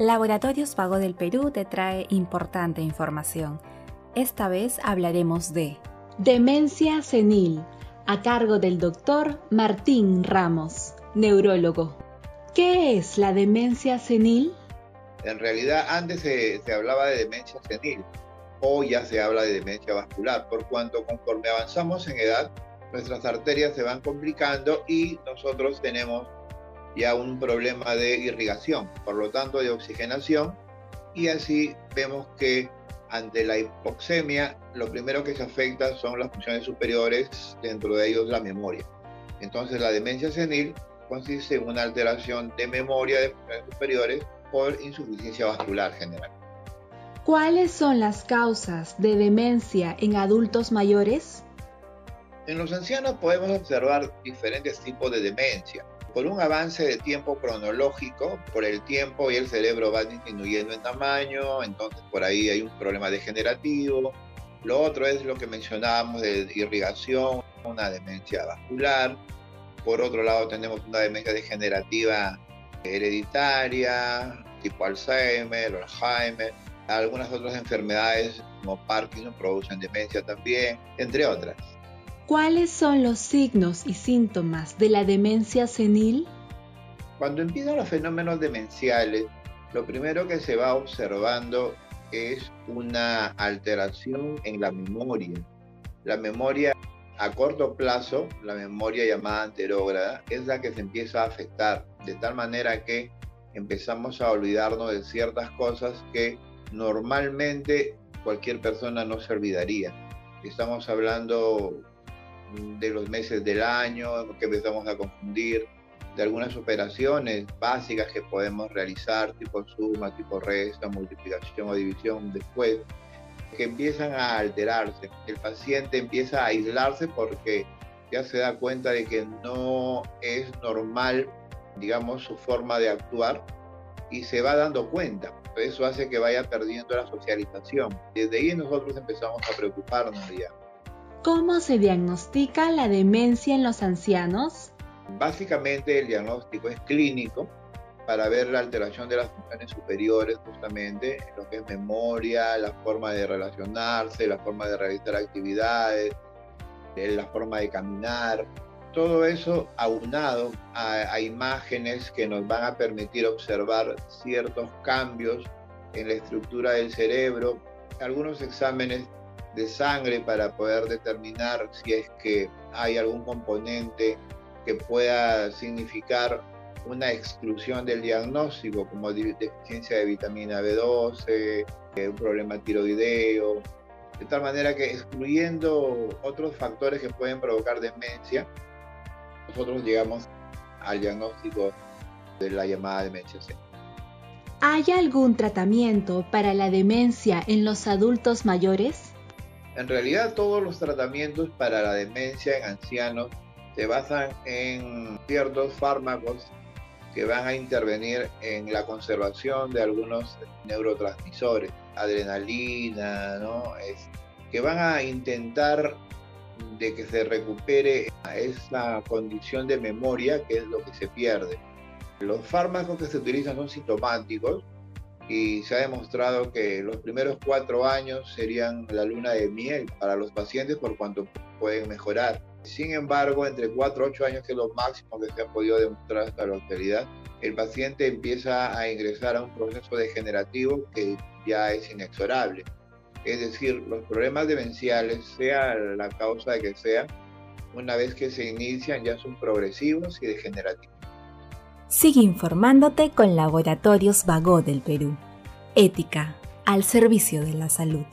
Laboratorios Vago del Perú te trae importante información. Esta vez hablaremos de Demencia senil, a cargo del doctor Martín Ramos, neurólogo. ¿Qué es la demencia senil? En realidad antes se, se hablaba de demencia senil, hoy ya se habla de demencia vascular, por cuanto conforme avanzamos en edad, nuestras arterias se van complicando y nosotros tenemos ya un problema de irrigación, por lo tanto de oxigenación, y así vemos que ante la hipoxemia lo primero que se afecta son las funciones superiores, dentro de ellos la memoria. Entonces la demencia senil consiste en una alteración de memoria de funciones superiores por insuficiencia vascular general. ¿Cuáles son las causas de demencia en adultos mayores? En los ancianos podemos observar diferentes tipos de demencia por un avance de tiempo cronológico, por el tiempo y el cerebro va disminuyendo en tamaño, entonces por ahí hay un problema degenerativo. Lo otro es lo que mencionábamos de irrigación, una demencia vascular. Por otro lado tenemos una demencia degenerativa hereditaria, tipo Alzheimer, Alzheimer. Algunas otras enfermedades como Parkinson producen demencia también, entre otras. ¿Cuáles son los signos y síntomas de la demencia senil? Cuando empiezan los fenómenos demenciales, lo primero que se va observando es una alteración en la memoria. La memoria a corto plazo, la memoria llamada anterógrada, es la que se empieza a afectar, de tal manera que empezamos a olvidarnos de ciertas cosas que normalmente cualquier persona no se olvidaría. Estamos hablando de los meses del año, que empezamos a confundir, de algunas operaciones básicas que podemos realizar, tipo suma, tipo resta, multiplicación o división después, que empiezan a alterarse. El paciente empieza a aislarse porque ya se da cuenta de que no es normal, digamos, su forma de actuar y se va dando cuenta. Eso hace que vaya perdiendo la socialización. Desde ahí nosotros empezamos a preocuparnos ya. ¿Cómo se diagnostica la demencia en los ancianos? Básicamente el diagnóstico es clínico para ver la alteración de las funciones superiores justamente, lo que es memoria, la forma de relacionarse, la forma de realizar actividades, eh, la forma de caminar. Todo eso aunado a, a imágenes que nos van a permitir observar ciertos cambios en la estructura del cerebro. Algunos exámenes de sangre para poder determinar si es que hay algún componente que pueda significar una exclusión del diagnóstico, como deficiencia de vitamina B12, eh, un problema tiroideo, de tal manera que excluyendo otros factores que pueden provocar demencia, nosotros llegamos al diagnóstico de la llamada demencia C. ¿Hay algún tratamiento para la demencia en los adultos mayores? En realidad todos los tratamientos para la demencia en ancianos se basan en ciertos fármacos que van a intervenir en la conservación de algunos neurotransmisores, adrenalina, que van a intentar de que se recupere esa condición de memoria que es lo que se pierde. Los fármacos que se utilizan son sintomáticos, y se ha demostrado que los primeros cuatro años serían la luna de miel para los pacientes por cuanto pueden mejorar. Sin embargo, entre cuatro a ocho años, que es lo máximo que se ha podido demostrar hasta la actualidad, el paciente empieza a ingresar a un proceso degenerativo que ya es inexorable. Es decir, los problemas demenciales, sea la causa de que sea, una vez que se inician ya son progresivos y degenerativos. Sigue informándote con Laboratorios Vago del Perú. Ética al servicio de la salud.